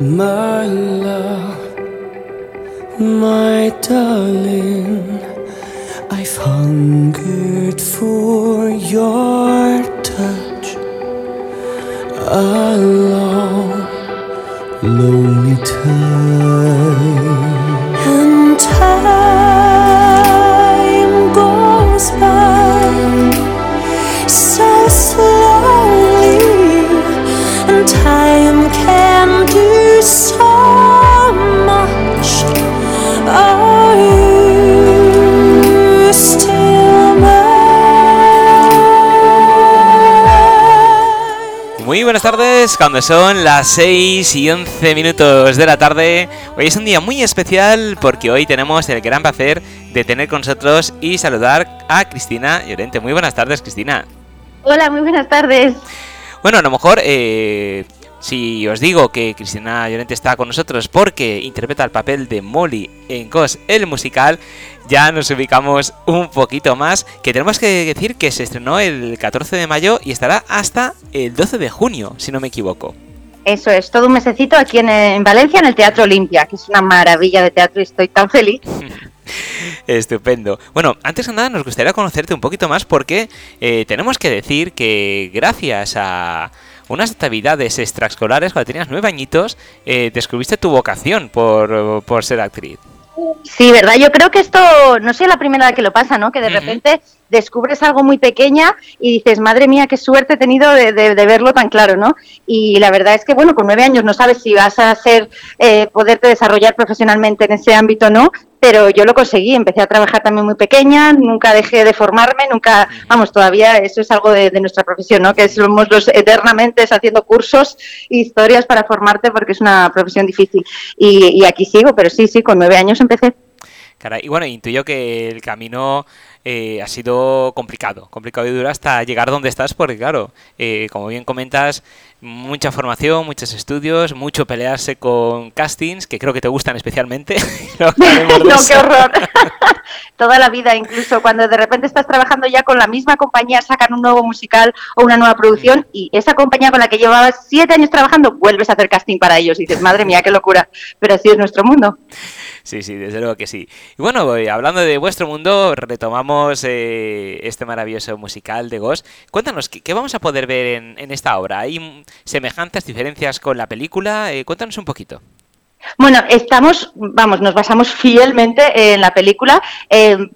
My love, my darling, I've hungered for your buenas tardes, cuando son las 6 y 11 minutos de la tarde. Hoy es un día muy especial porque hoy tenemos el gran placer de tener con nosotros y saludar a Cristina Llorente. Muy buenas tardes, Cristina. Hola, muy buenas tardes. Bueno, a lo mejor eh, si os digo que Cristina Llorente está con nosotros porque interpreta el papel de Molly en Ghost, el musical, ya nos ubicamos un poquito más. Que tenemos que decir que se estrenó el 14 de mayo y estará hasta el 12 de junio, si no me equivoco. Eso es, todo un mesecito aquí en, en Valencia, en el Teatro Olimpia, que es una maravilla de teatro y estoy tan feliz. Estupendo. Bueno, antes de nada nos gustaría conocerte un poquito más porque eh, tenemos que decir que gracias a unas actividades extraescolares cuando tenías nueve añitos eh, descubriste tu vocación por, por ser actriz. Sí, ¿verdad? Yo creo que esto, no sé la primera que lo pasa, ¿no? Que de repente descubres algo muy pequeña y dices, madre mía, qué suerte he tenido de, de- de verlo tan claro, ¿no? Y la verdad es que, bueno, con nueve años no sabes si vas a ser, eh, poderte desarrollar profesionalmente en ese ámbito o no, pero yo lo conseguí, empecé a trabajar también muy pequeña, nunca dejé de formarme, nunca, vamos, todavía eso es algo de, nuestra profesión, ¿no? Que somos los eternamente haciendo cursos, historias para formarte porque es una profesión difícil. Y, y aquí sigo, pero sí, sí, con nueve años empecé. Caray, y bueno, intuyo que el camino eh, ha sido complicado, complicado y duro hasta llegar donde estás, porque claro, eh, como bien comentas, mucha formación, muchos estudios, mucho pelearse con castings, que creo que te gustan especialmente. No, qué horror. Toda la vida, incluso cuando de repente estás trabajando ya con la misma compañía, sacan un nuevo musical o una nueva producción y esa compañía con la que llevabas siete años trabajando, vuelves a hacer casting para ellos y dices, madre mía, qué locura. Pero así es nuestro mundo. Sí, sí, desde luego que sí. Y bueno, eh, hablando de vuestro mundo, retomamos eh, este maravilloso musical de Ghost. Cuéntanos, ¿qué, vamos a poder ver en, en esta obra? ¿Hay semejanzas, diferencias con la película? Eh, cuéntanos un poquito. Bueno, estamos, vamos, nos basamos fielmente en la película,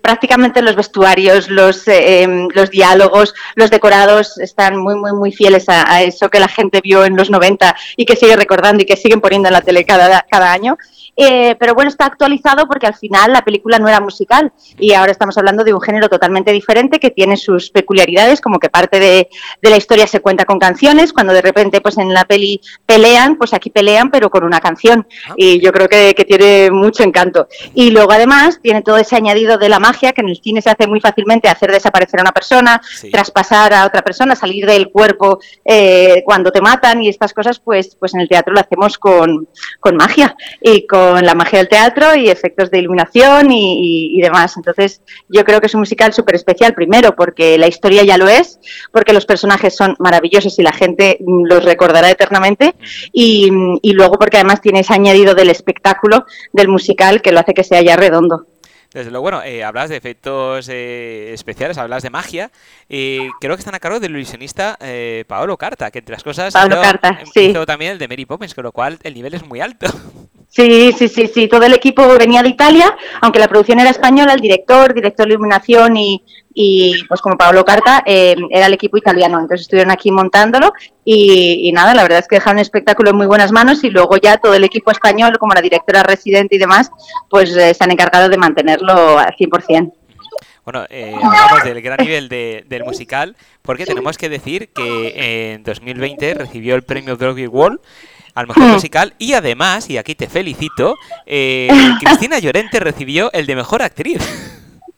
prácticamente los vestuarios, los, eh, em, los diálogos, los decorados están muy, muy, muy fieles a, eso que la gente vio en los 90 y que sigue recordando y que siguen poniendo en la tele cada, cada año. Eh, pero bueno, está actualizado porque al final la película no era musical y ahora estamos hablando de un género totalmente diferente que tiene sus peculiaridades, como que parte de, de la historia se cuenta con canciones, cuando de repente pues en la peli pelean, pues aquí pelean pero con una canción y yo creo que, que tiene mucho encanto. Y luego además tiene todo ese añadido de la magia que en el cine se hace muy fácilmente hacer desaparecer a una persona, Sí. traspasar a otra persona, salir del cuerpo eh, cuando te matan y estas cosas, pues, pues en el teatro lo hacemos con, con magia y con la magia del teatro y efectos de iluminación y, y- y demás. Entonces yo creo que es un musical súper especial, primero porque la historia ya lo es, porque los personajes son maravillosos y la gente mm, los recordará eternamente y, y luego porque además tiene ese añadido del espectáculo del musical que lo hace que sea ya redondo. Desde luego, bueno, eh, hablas de efectos eh, especiales, hablas de magia. eh, creo que están a cargo del ilusionista eh, Paolo Carta, que entre las cosas Paolo Carta, sí. hizo también el de Mary Poppins, con lo cual el nivel es muy alto. Sí, sí, sí, sí, todo el equipo venía de Italia, aunque la producción era española, el director, director de iluminación y, y pues como Pablo Carta, eh, era el equipo italiano, entonces estuvieron aquí montándolo y, y nada, la verdad es que dejaron un espectáculo en muy buenas manos y luego ya todo el equipo español, como la directora residente y demás, pues eh, se han encargado de mantenerlo al 100%. Bueno, eh, hablamos del gran nivel de- del musical, porque tenemos que decir que en 2020 recibió el premio Doggy Wall al mejor Hmm. musical y además, y aquí te felicito, eh, Cristina Llorente recibió el de mejor actriz.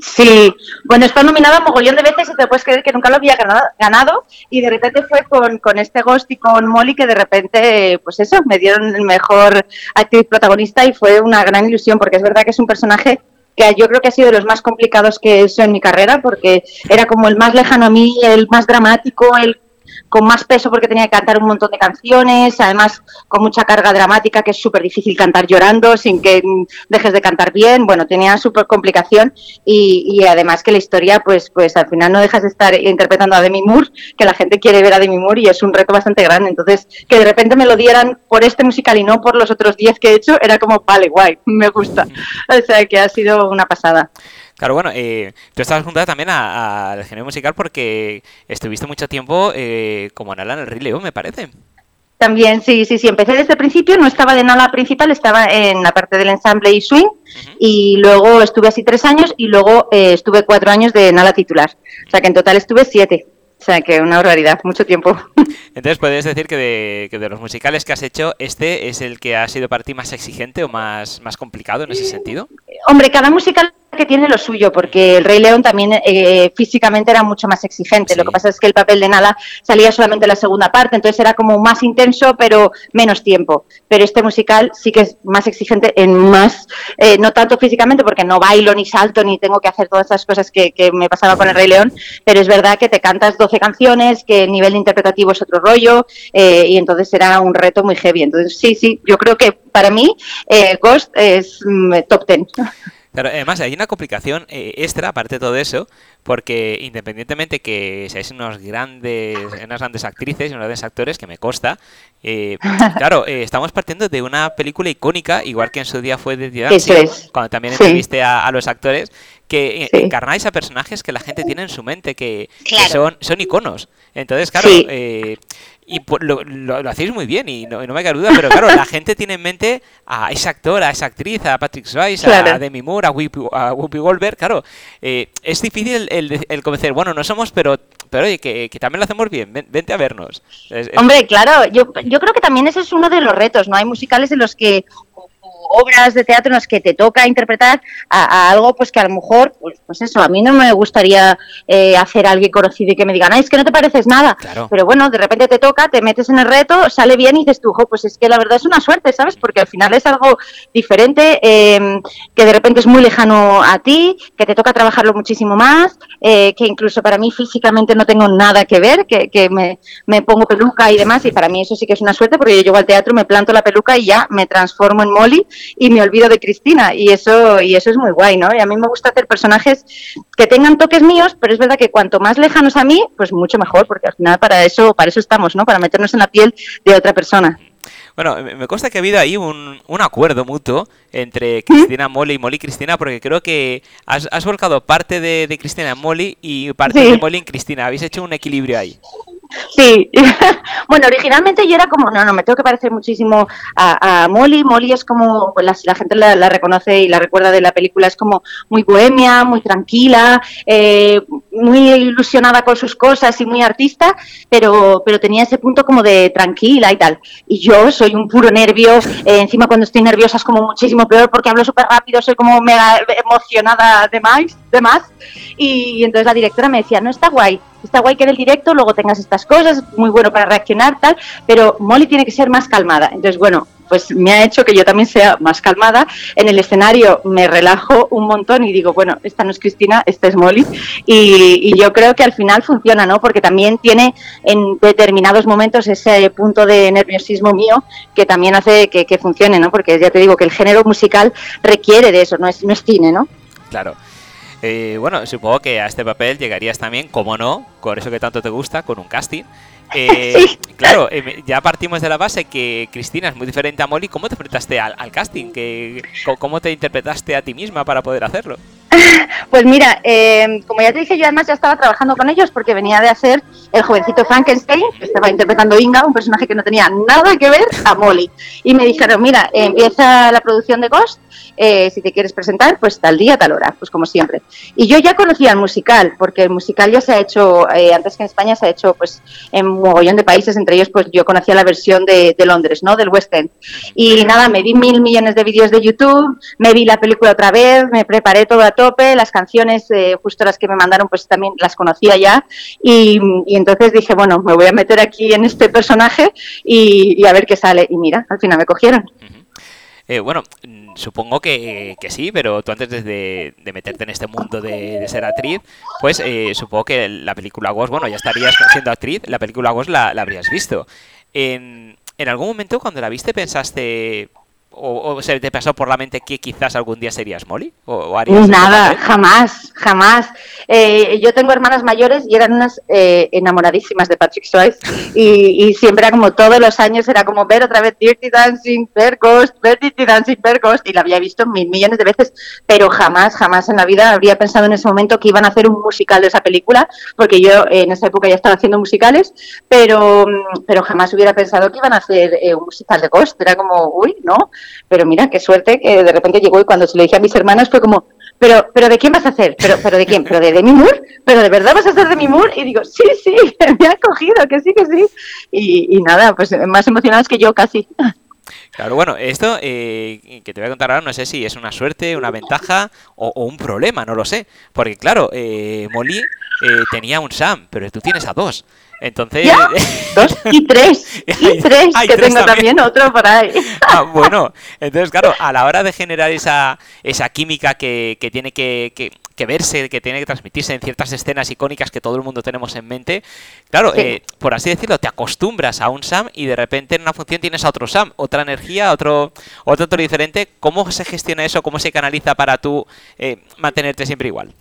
Sí, bueno, está nominada mogollón de veces y te puedes creer que nunca lo había ganado, y de repente fue con, con este Ghost y con Molly que de repente, pues eso, me dieron el mejor actriz protagonista y fue una gran ilusión porque es verdad que es un personaje que yo creo que ha sido de los más complicados que he hecho en mi carrera porque era como el más lejano a mí, el más dramático, el con más peso porque tenía que cantar un montón de canciones, además con mucha carga dramática que es súper difícil cantar llorando sin que mm, dejes de cantar bien, bueno, tenía súper complicación y, y, además que la historia pues, pues al final no dejas de estar interpretando a Demi Moore, que la gente quiere ver a Demi Moore y es un reto bastante grande, entonces que de repente me lo dieran por este musical y no por los otros 10 que he hecho, era como, vale, guay, me gusta, o sea que ha sido una pasada. Claro, bueno, eh, tú estabas juntada también al género musical porque estuviste mucho tiempo eh, como Nala en el Rey León, me parece. También, sí, sí, sí. Empecé desde el principio, no estaba de Nala principal, estaba en la parte del ensamble y swing. Y luego estuve así tres años y luego eh, estuve cuatro años de Nala titular. O sea que en total estuve siete. O sea que una barbaridad, mucho tiempo. Entonces, ¿puedes decir que de, que de, los musicales que has hecho, este es el que ha sido para ti más exigente o más, más complicado en ese sentido? Hombre, cada musical que tiene lo suyo, porque el Rey León también eh, físicamente era mucho más exigente. Sí. Lo que pasa es que el papel de Nala salía solamente en la segunda parte, entonces era como más intenso, pero menos tiempo. Pero este musical sí que es más exigente en más, eh, no tanto físicamente, porque no bailo ni salto ni tengo que hacer todas esas cosas que, que, me pasaba con el Rey León, pero es verdad que te cantas 12 canciones, que el nivel interpretativo es otro rollo, eh, y entonces era un reto muy heavy. Entonces, sí, sí, yo creo que para mí eh, Ghost es mm, top 10. Claro, además hay una complicación eh, extra, aparte de todo eso, porque independientemente que seáis unos grandes, unas grandes actrices y unos grandes actores, que me consta, eh, claro, eh, estamos partiendo de una película icónica, igual que en su día fue de Dancing, cuando también sí. a, a, los actores, que sí. encarnáis a personajes que la gente tiene en su mente, que, claro. que son, son iconos. Entonces, claro, sí. Y lo, lo, lo, hacéis muy bien y no, no, me cabe duda, pero claro, la gente tiene en mente a ese actor, a esa actriz, a Patrick Swayze, claro. a Demi Moore, a Whoopi, a Whoopi Goldberg, claro, eh, es difícil el, el, el, convencer, bueno, no somos, pero pero oye, que, que también lo hacemos bien, Ven, vente a vernos. Es, es... Hombre, claro, yo, yo creo que también ese es uno de los retos, ¿no? Hay musicales en los que obras de teatro en las que te toca interpretar a, a algo pues que a lo mejor, pues, pues, eso, a mí no me gustaría eh, hacer a alguien conocido y que me digan, ay, es que no te pareces nada. Claro. Pero bueno, de repente te toca, te metes en el reto, sale bien y dices tú, pues es que la verdad es una suerte, ¿sabes? Porque al final es algo diferente, eh, que de repente es muy lejano a ti, que te toca trabajarlo muchísimo más, eh, que incluso para mí físicamente no tengo nada que ver, que, que me, me, pongo peluca y demás, y para mí eso sí que es una suerte, porque yo llego al teatro, me planto la peluca y ya me transformo en Molly y me olvido de Cristina, y eso, y eso es muy guay, ¿no? Y a mí me gusta hacer personajes que tengan toques míos, pero es verdad que cuanto más lejanos a mí, pues mucho mejor, porque al final para eso, para eso estamos, ¿no? Para meternos en la piel de otra persona. Bueno, me consta que ha habido ahí un, un acuerdo mutuo entre Cristina Molly y Molly Cristina, porque creo que has, has volcado parte de, de, Cristina en Molly y parte sí. de Molly en Cristina. Habéis hecho un equilibrio ahí. Sí, bueno, originalmente yo era como, no, no, me tengo que parecer muchísimo a, Molly. Molly es como, pues la, gente la, reconoce y la recuerda de la película, es como muy bohemia, muy tranquila, eh, muy ilusionada con sus cosas y muy artista, pero, pero tenía ese punto como de tranquila y tal. Y yo soy un puro nervio, eh, encima cuando estoy nerviosa es como muchísimo peor porque hablo súper rápido, soy como mega emocionada de más, de más. Y entonces la directora me decía, no está guay, está guay que en el directo luego tengas estas cosas, muy bueno para reaccionar, tal, pero Molly tiene que ser más calmada. Entonces, bueno, pues me ha hecho que yo también sea más calmada. En el escenario me relajo un montón y digo, bueno, esta no es Cristina, esta es Molly. Y, y yo creo que al final funciona, ¿no? Porque también tiene en determinados momentos ese punto de nerviosismo mío que también hace que, que funcione, ¿no? Porque ya te digo que el género musical requiere de eso, no es, no es cine, ¿no? Claro. Eh, bueno, supongo que a este papel llegarías también, como no, con eso que tanto te gusta, con un casting. Eh, sí. Claro, eh, ya partimos de la base que Cristina es muy diferente a Molly. ¿Cómo te enfrentaste al, al casting? ¿Que, ¿Cómo te interpretaste a ti misma para poder hacerlo? Pues mira, eh, como ya te dije, yo además ya estaba trabajando con ellos porque venía de hacer el jovencito Frankenstein, que estaba interpretando Inga, un personaje que no tenía nada que ver a Molly. Y me dijeron, mira, eh, empieza la producción de Ghost, eh, si te quieres presentar, pues tal día, tal hora, pues como siempre. Y yo ya conocía el musical, porque el musical ya se ha hecho, eh, antes que en España, se ha hecho pues en un mogollón de países, entre ellos pues yo conocía la versión de, de Londres, ¿no? Del West End. Y nada, me vi mil millones de vídeos de YouTube, me vi la película otra vez, me preparé todo a tope, las canciones, eh, justo las que me mandaron, pues también las conocía ya. Y, entonces dije, bueno, me voy a meter aquí en este personaje y, a ver qué sale. Y mira, al final me cogieron. Eh, bueno, supongo que, sí, pero tú antes de, meterte en este mundo de, ser actriz, pues eh, supongo que la película Ghost, bueno, ya estarías siendo actriz, la película Ghost la, habrías visto. ¿En algún momento cuando la viste pensaste, o, o, se te pasó por la mente que quizás algún día serías Molly? ¿O, o harías Nada, jamás, jamás. Eh, yo tengo hermanas mayores y eran unas eh, enamoradísimas de Patrick Swayze y, y, siempre era como todos los años era como ver otra vez Dirty Dancing, ver Ghost, ver Dirty Dancing, ver Ghost y la había visto mil millones de veces, pero jamás, jamás en la vida habría pensado en ese momento que iban a hacer un musical de esa película, porque yo eh, en esa época ya estaba haciendo musicales, pero, pero jamás hubiera pensado que iban a hacer eh, un musical de Ghost, era como, uy, no, pero mira, qué suerte que de repente llegó y cuando se lo dije a mis hermanas fue como, pero, pero ¿de quién vas a hacer? ¿Pero, pero de quién? ¿Pero de Demi Moore? ¿Pero de verdad vas a hacer Demi Moore? Y digo, sí, sí, me ha cogido, que sí, que sí. Y, y nada, pues más emocionados que yo casi. Claro, bueno, esto eh, que te voy a contar ahora no sé si es una suerte, una ventaja o, o un problema, no lo sé. Porque claro, eh, Molly eh, tenía un Sam, pero tú tienes a dos. Entonces. ¿Ya? Dos y tres. Y tres, Hay que tres tengo también. también otro por ahí. Ah, bueno, entonces, claro, a la hora de generar esa, esa química que, que tiene que, que, que verse, que tiene que transmitirse en ciertas escenas icónicas que todo el mundo tenemos en mente, claro, Sí. eh, por así decirlo, te acostumbras a un Sam y de repente en una función tienes a otro Sam, otra energía, otro, otro tono diferente. ¿Cómo se gestiona eso? ¿Cómo se canaliza para tú eh, mantenerte siempre igual?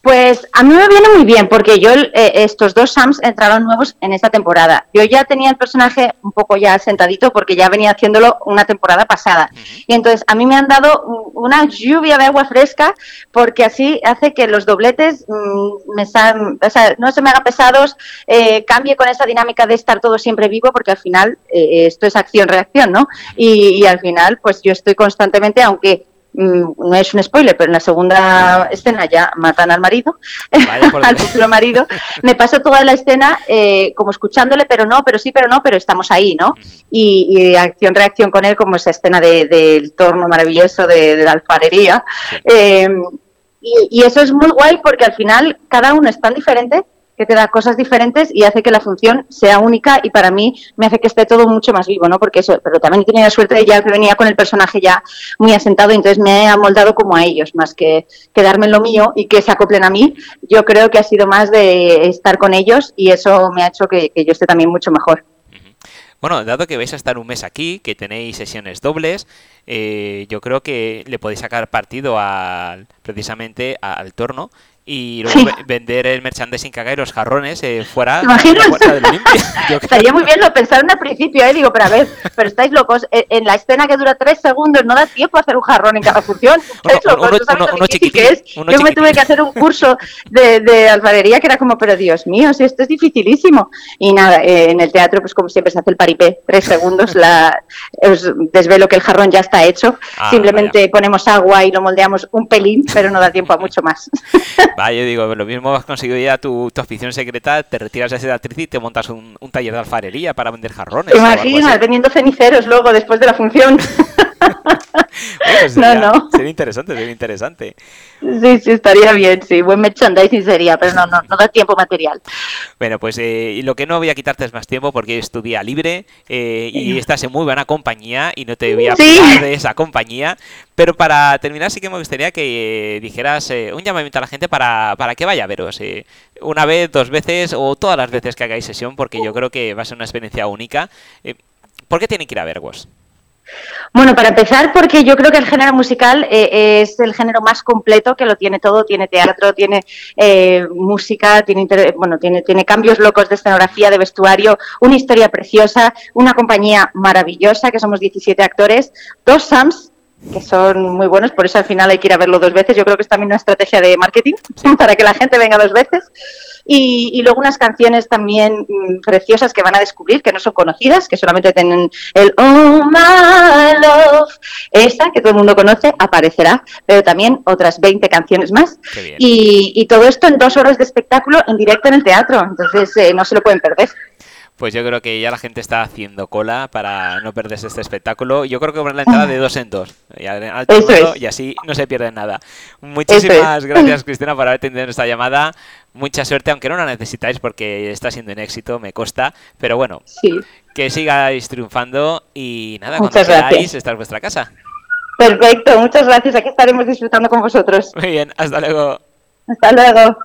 Pues a mí me viene muy bien porque yo eh, estos dos Sams entraron nuevos en esta temporada. Yo ya tenía el personaje un poco ya sentadito porque ya venía haciéndolo una temporada pasada. Y entonces a mí me han dado un- una lluvia de agua fresca porque así hace que los dobletes mm, me san- o sea, no se me hagan pesados, eh, cambie con esa dinámica de estar todo siempre vivo porque al final eh, esto es acción-reacción, ¿no? Y, y al final pues yo estoy constantemente, aunque no es un spoiler, pero en la segunda escena ya matan al marido, al futuro marido. Me paso toda la escena eh, como escuchándole, pero no, pero sí, pero no, pero estamos ahí, ¿no? Y, y acción-reacción con él, como esa escena de- del torno maravilloso de, de la alfarería. Eh, y, y eso es muy guay porque al final cada uno es tan diferente que te da cosas diferentes y hace que la función sea única y para mí me hace que esté todo mucho más vivo, ¿no? Porque eso, pero también tenido la suerte de ya que venía con el personaje ya muy asentado y entonces me he amoldado como a ellos, más que quedarme en lo mío y que se acoplen a mí. Yo creo que ha sido más de estar con ellos y eso me ha hecho que, que yo esté también mucho mejor. Bueno, dado que vais a estar un mes aquí, que tenéis sesiones dobles, eh, yo creo que le podéis sacar partido al, precisamente al torno y luego Sí. vender el merchandising que hagáis, los jarrones, eh, fuera de la puerta del Olimpia. Estaría muy bien, lo pensaron al principio, ¿eh? digo, pero a ver, pero estáis locos. En, en la escena que dura tres segundos no da tiempo a hacer un jarrón en cada función. Uno- ¿Estáis locos? uno- ¿No sabéis uno- lo difícil que es? Yo me tuve que hacer un curso de, de alfarería que era como, pero Dios mío, si esto es dificilísimo. Y nada, eh, en el teatro, pues como siempre se hace el paripé, tres segundos, la, os desvelo que el jarrón ya está hecho. Ah, Simplemente ponemos agua y lo moldeamos un pelín, pero no da tiempo a mucho más. Va, yo digo, lo mismo has conseguido ya tu, tu afición secreta, te retiras de ser actriz y te montas un, un taller de alfarería para vender jarrones. ¿Te o algo imaginas? así. Teniendo ceniceros luego después de la función. Pues No, sería, no. sería interesante, sería interesante. Sí, sí, estaría bien, sí. Buen merchandising sería, pero no, no, no da tiempo material. Bueno, pues eh, lo que no voy a quitarte es más tiempo porque es tu día libre eh, y estás en muy buena compañía y no te voy a Sí. de esa compañía. Pero para terminar sí que me gustaría que eh, dijeras un llamamiento a la gente para, para que vaya a veros. una vez, dos veces o todas las veces que hagáis sesión porque yo creo que va a ser una experiencia única. ¿Por qué tienen que ir a Vergos? Bueno, para empezar, porque yo creo que el género musical eh, es el género más completo, que lo tiene todo, tiene teatro, tiene eh, música, tiene, bueno, tiene, tiene cambios locos de escenografía, de vestuario, una historia preciosa, una compañía maravillosa, que somos 17 actores, dos SAMs que son muy buenos, por eso al final hay que ir a verlo dos veces. Yo creo que es también una estrategia de marketing para que la gente venga dos veces. Y, y luego unas canciones también mm, preciosas que van a descubrir, que no son conocidas, que solamente tienen el Oh My Love. Esa que todo el mundo conoce aparecerá, pero también otras 20 canciones más. Y, y todo esto en dos horas de espectáculo en directo en el teatro. Entonces eh, no se lo pueden perder. Pues yo creo que ya la gente está haciendo cola para no perderse este espectáculo. Yo creo que poner la entrada de dos en dos. Y, y así no se pierde nada. Muchísimas gracias, Cristina, por haber atendido esta llamada. Mucha suerte, aunque no la necesitáis porque está siendo un éxito, me consta. Pero bueno, Sí, que sigáis triunfando y nada, Muchas cuando queráis, gracias. esta es vuestra casa. perfecto, muchas gracias. Aquí estaremos disfrutando con vosotros. Muy bien, hasta luego. Hasta luego.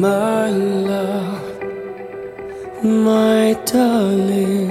My love, my darling,